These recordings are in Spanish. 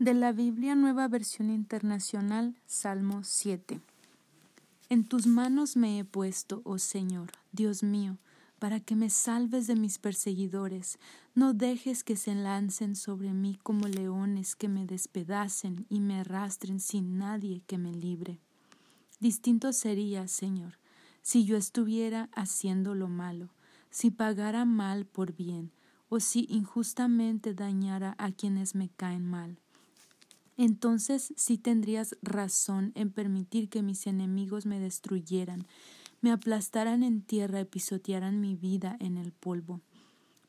De la Biblia Nueva Versión Internacional, Salmo 7. En tus manos me he puesto, oh Señor, Dios mío, para que me salves de mis perseguidores. No dejes que se lancen sobre mí como leones que me despedacen y me arrastren sin nadie que me libre. Distinto sería, Señor, si yo estuviera haciendo lo malo, si pagara mal por bien, o si injustamente dañara a quienes me caen mal entonces sí tendrías razón en permitir que mis enemigos me destruyeran, me aplastaran en tierra y pisotearan mi vida en el polvo.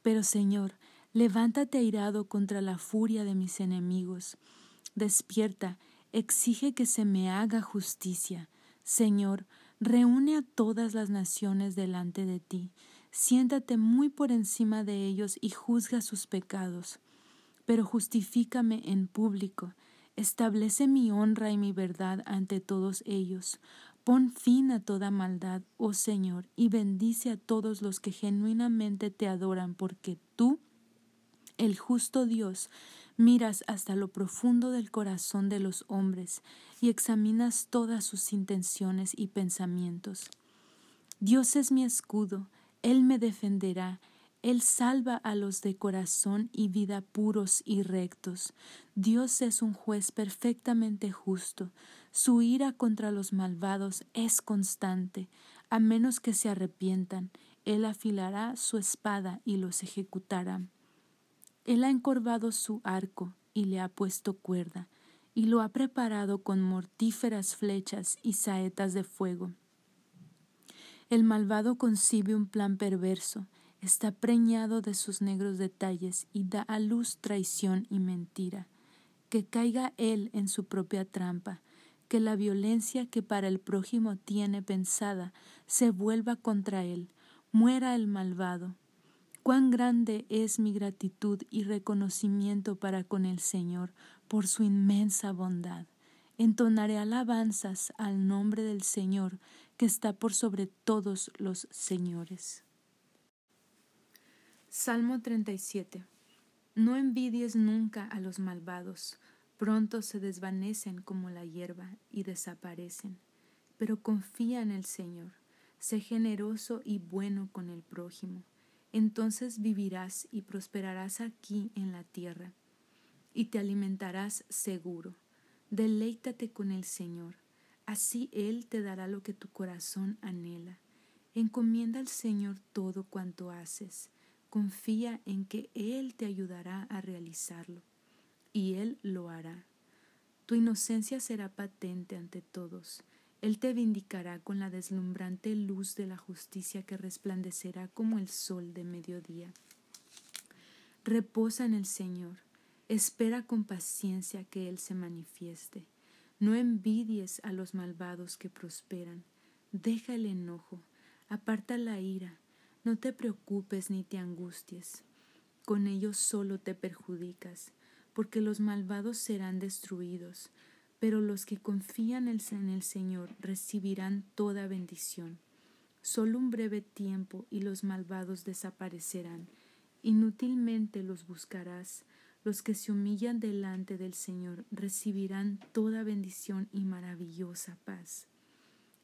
Pero Señor, levántate airado contra la furia de mis enemigos. Despierta, exige que se me haga justicia. Señor, reúne a todas las naciones delante de ti. Siéntate muy por encima de ellos y juzga sus pecados. Pero justifícame en público Establece mi honra y mi verdad ante todos ellos. Pon fin a toda maldad, oh Señor, y bendice a todos los que genuinamente te adoran, porque tú, el justo Dios, miras hasta lo profundo del corazón de los hombres y examinas todas sus intenciones y pensamientos. Dios es mi escudo, Él me defenderá, él salva a los de corazón y vida puros y rectos. Dios es un juez perfectamente justo. Su ira contra los malvados es constante. A menos que se arrepientan, Él afilará su espada y los ejecutará. Él ha encorvado su arco y le ha puesto cuerda, y lo ha preparado con mortíferas flechas y saetas de fuego. El malvado concibe un plan perverso, está preñado de sus negros detalles y da a luz traición y mentira. Que caiga él en su propia trampa, que la violencia que para el prójimo tiene pensada se vuelva contra él, muera el malvado. Cuán grande es mi gratitud y reconocimiento para con el Señor por su inmensa bondad. Entonaré alabanzas al nombre del Señor, que está por sobre todos los señores. Salmo 37. No envidies nunca a los malvados, pronto se desvanecen como la hierba y desaparecen. Pero confía en el Señor, sé generoso y bueno con el prójimo. Entonces vivirás y prosperarás aquí en la tierra, y te alimentarás seguro. Deleítate con el Señor, así Él te dará lo que tu corazón anhela. Encomienda al Señor todo cuanto haces Confía en que Él te ayudará a realizarlo y Él lo hará. Tu inocencia será patente ante todos. Él te vindicará con la deslumbrante luz de la justicia que resplandecerá como el sol de mediodía. Reposa en el Señor, espera con paciencia que Él se manifieste. No envidies a los malvados que prosperan, deja el enojo, aparta la ira, no te preocupes ni te angusties, con ellos solo te perjudicas, porque los malvados serán destruidos, pero los que confían en el Señor recibirán toda bendición. Solo un breve tiempo y los malvados desaparecerán. Inútilmente los buscarás. Los que se humillan delante del Señor recibirán toda bendición y maravillosa paz.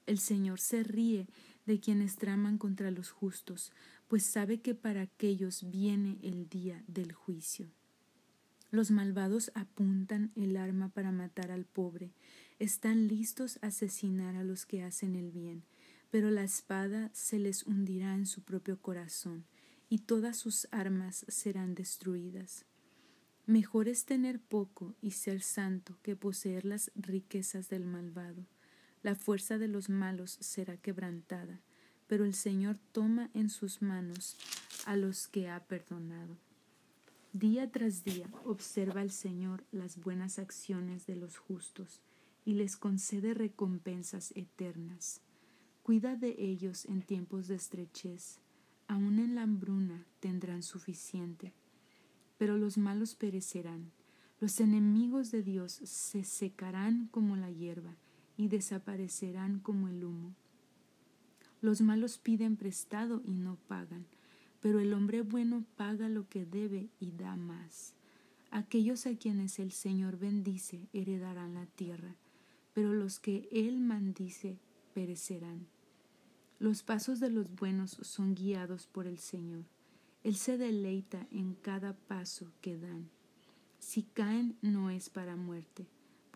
El Señor se ríe de quienes traman contra los justos, pues sabe que para aquellos viene el día del juicio. Los malvados apuntan el arma para matar al pobre, están listos a asesinar a los que hacen el bien, pero la espada se les hundirá en su propio corazón, y todas sus armas serán destruidas. Mejor es tener poco y ser santo que poseer las riquezas del malvado. La fuerza de los malos será quebrantada, pero el Señor toma en sus manos a los que ha perdonado. Día tras día observa el Señor las buenas acciones de los justos y les concede recompensas eternas. Cuida de ellos en tiempos de estrechez, aun en la hambruna tendrán suficiente. Pero los malos perecerán, los enemigos de Dios se secarán como la hierba, y desaparecerán como el humo. Los malos piden prestado y no pagan, pero el hombre bueno paga lo que debe y da más. Aquellos a quienes el Señor bendice heredarán la tierra, pero los que Él maldice perecerán. Los pasos de los buenos son guiados por el Señor. Él se deleita en cada paso que dan. Si caen no es para muerte,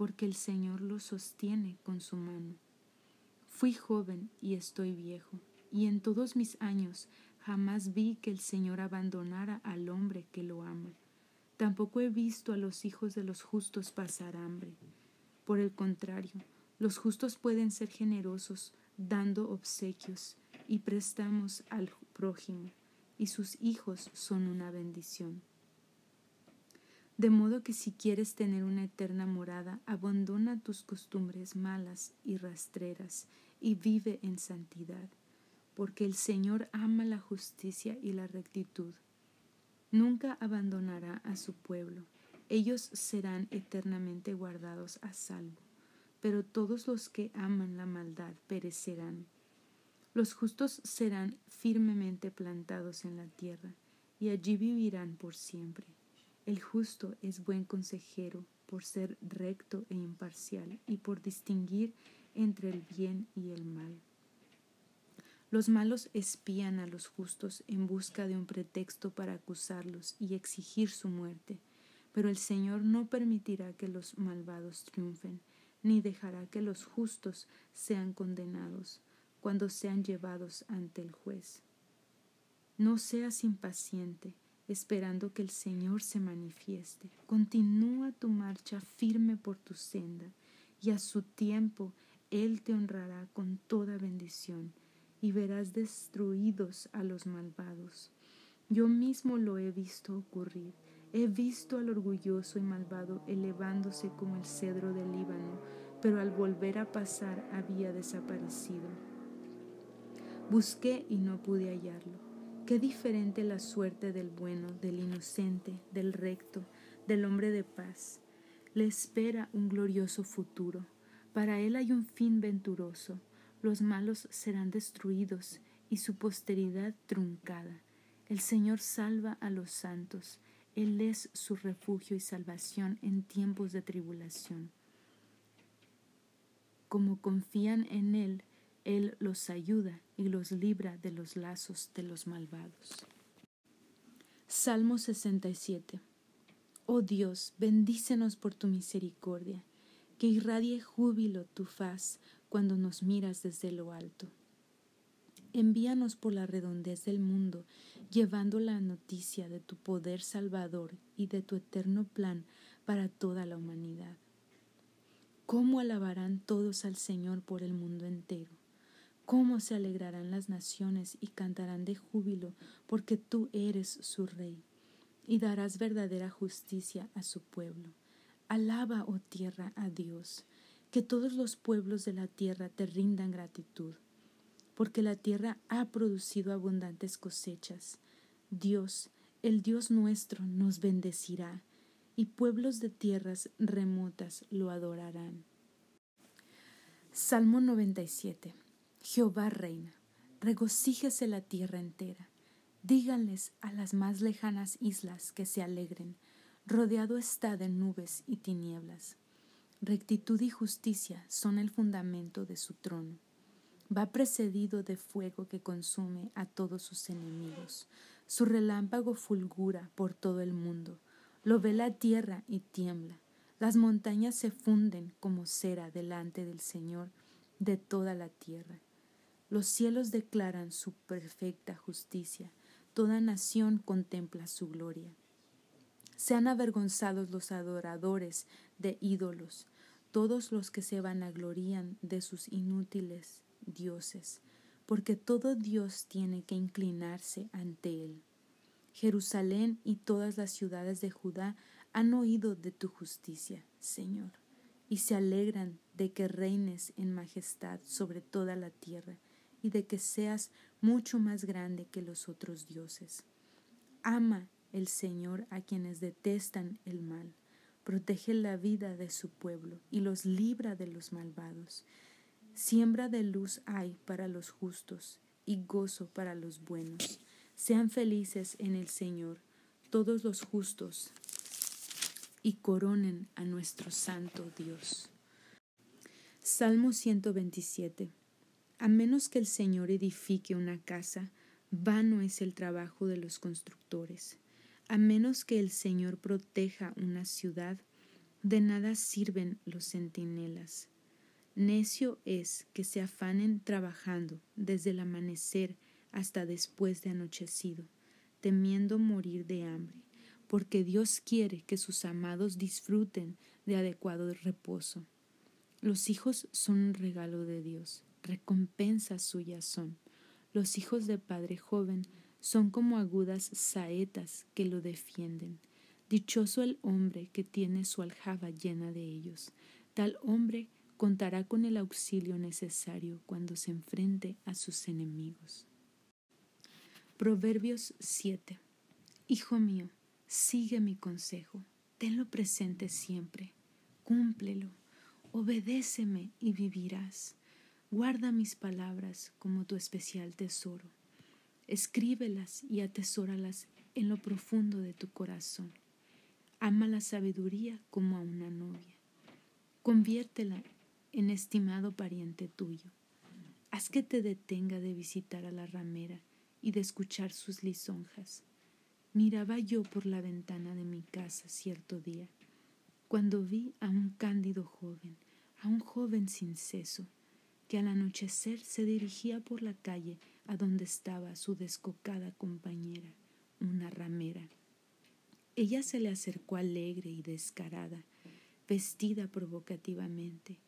porque el Señor los sostiene con su mano. Fui joven y estoy viejo, y en todos mis años jamás vi que el Señor abandonara al hombre que lo ama. Tampoco he visto a los hijos de los justos pasar hambre. Por el contrario, los justos pueden ser generosos dando obsequios y prestamos al prójimo, y sus hijos son una bendición. De modo que si quieres tener una eterna morada, abandona tus costumbres malas y rastreras y vive en santidad, porque el Señor ama la justicia y la rectitud. Nunca abandonará a su pueblo, ellos serán eternamente guardados a salvo pero todos los que aman la maldad perecerán. Los justos serán firmemente plantados en la tierra, y allí vivirán por siempre. El justo es buen consejero por ser recto e imparcial y por distinguir entre el bien y el mal. Los malos espían a los justos en busca de un pretexto para acusarlos y exigir su muerte, pero el Señor no permitirá que los malvados triunfen ni dejará que los justos sean condenados cuando sean llevados ante el juez. No seas impaciente, esperando que el Señor se manifieste. Continúa tu marcha firme por tu senda, y a su tiempo Él te honrará con toda bendición, y verás destruidos a los malvados. Yo mismo lo he visto ocurrir He visto al orgulloso y malvado elevándose como el cedro del Líbano, pero al volver a pasar había desaparecido. Busqué y no pude hallarlo. Qué diferente la suerte del bueno, del inocente, del recto, del hombre de paz. Le espera un glorioso futuro. Para él hay un fin venturoso. Los malos serán destruidos y su posteridad truncada. El Señor salva a los santos él es su refugio y salvación en tiempos de tribulación. Como confían en Él, Él los ayuda y los libra de los lazos de los malvados. Salmo 67 Oh Dios, bendícenos por tu misericordia, que irradie júbilo tu faz cuando nos miras desde lo alto. Envíanos por la redondez del mundo, llevando la noticia de tu poder salvador y de tu eterno plan para toda la humanidad. ¿Cómo alabarán todos al Señor por el mundo entero? ¿Cómo se alegrarán las naciones y cantarán de júbilo porque tú eres su Rey y darás verdadera justicia a su pueblo? Alaba, oh tierra, a Dios, que todos los pueblos de la tierra te rindan gratitud porque la tierra ha producido abundantes cosechas. Dios, el Dios nuestro, nos bendecirá, y pueblos de tierras remotas lo adorarán. Salmo 97. Jehová reina, regocíjese la tierra entera. Díganles a las más lejanas islas que se alegren, rodeado está de nubes y tinieblas. Rectitud y justicia son el fundamento de su trono va precedido de fuego que consume a todos sus enemigos. Su relámpago fulgura por todo el mundo. Lo ve la tierra y tiembla. Las montañas se funden como cera delante del Señor de toda la tierra. Los cielos declaran su perfecta justicia. Toda nación contempla su gloria. Sean avergonzados los adoradores de ídolos, todos los que se vanaglorían de sus inútiles dioses, porque todo Dios tiene que inclinarse ante él. Jerusalén y todas las ciudades de Judá han oído de tu justicia, Señor, y se alegran de que reines en majestad sobre toda la tierra y de que seas mucho más grande que los otros dioses. Ama el Señor a quienes detestan el mal, protege la vida de su pueblo y los libra de los malvados. Siembra de luz hay para los justos y gozo para los buenos. Sean felices en el Señor todos los justos y coronen a nuestro santo Dios. Salmo 127. A menos que el Señor edifique una casa, vano es el trabajo de los constructores. A menos que el Señor proteja una ciudad, de nada sirven los centinelas. Necio es que se afanen trabajando desde el amanecer hasta después de anochecido, temiendo morir de hambre, porque Dios quiere que sus amados disfruten de adecuado reposo. Los hijos son un regalo de Dios, recompensa suya son. Los hijos de padre joven son como agudas saetas que lo defienden. Dichoso el hombre que tiene su aljaba llena de ellos. Tal hombre contará con el auxilio necesario cuando se enfrente a sus enemigos. Proverbios 7. Hijo mío, sigue mi consejo, tenlo presente siempre, cúmplelo, obedéceme y vivirás. Guarda mis palabras como tu especial tesoro. Escríbelas y atesóralas en lo profundo de tu corazón Ama la sabiduría como a una novia. Conviértela en estimado pariente tuyo. Haz que te detenga de visitar a la ramera y de escuchar sus lisonjas. Miraba yo por la ventana de mi casa cierto día, cuando vi a un cándido joven, a un joven sin seso, que al anochecer se dirigía por la calle a donde estaba su descocada compañera, una ramera. Ella se le acercó alegre y descarada, vestida provocativamente.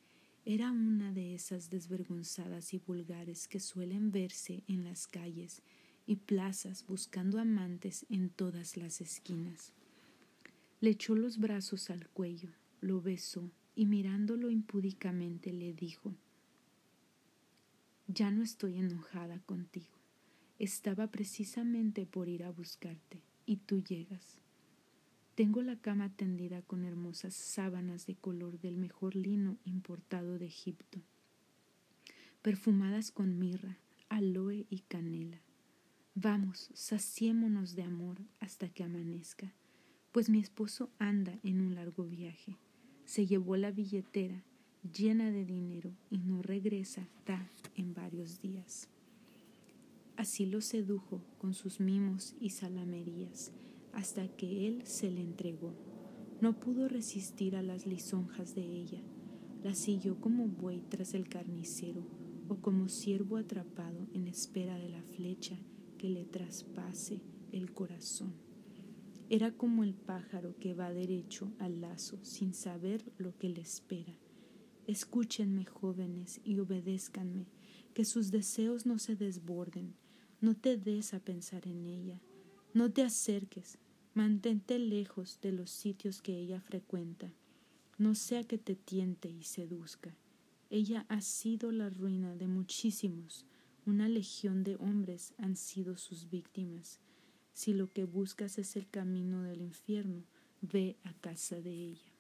Era una de esas desvergonzadas y vulgares que suelen verse en las calles y plazas buscando amantes en todas las esquinas. Le echó los brazos al cuello, lo besó y mirándolo impúdicamente le dijo Ya no estoy enojada contigo. Estaba precisamente por ir a buscarte y tú llegas. Tengo la cama tendida con hermosas sábanas de color del mejor lino importado de Egipto, perfumadas con mirra, aloe y canela. Vamos, saciémonos de amor hasta que amanezca, pues mi esposo anda en un largo viaje. Se llevó la billetera llena de dinero y no regresa ta en varios días. Así lo sedujo con sus mimos y salamerías hasta que él se le entregó. No pudo resistir a las lisonjas de ella. La siguió como buey tras el carnicero o como ciervo atrapado en espera de la flecha que le traspase el corazón. Era como el pájaro que va derecho al lazo sin saber lo que le espera. Escúchenme, jóvenes, y obedézcanme, que sus deseos no se desborden. No te des a pensar en ella. No te acerques, Mantente lejos de los sitios que ella frecuenta, no sea que te tiente y seduzca. Ella ha sido la ruina de muchísimos, una legión de hombres han sido sus víctimas. Si lo que buscas es el camino del infierno, ve a casa de ella.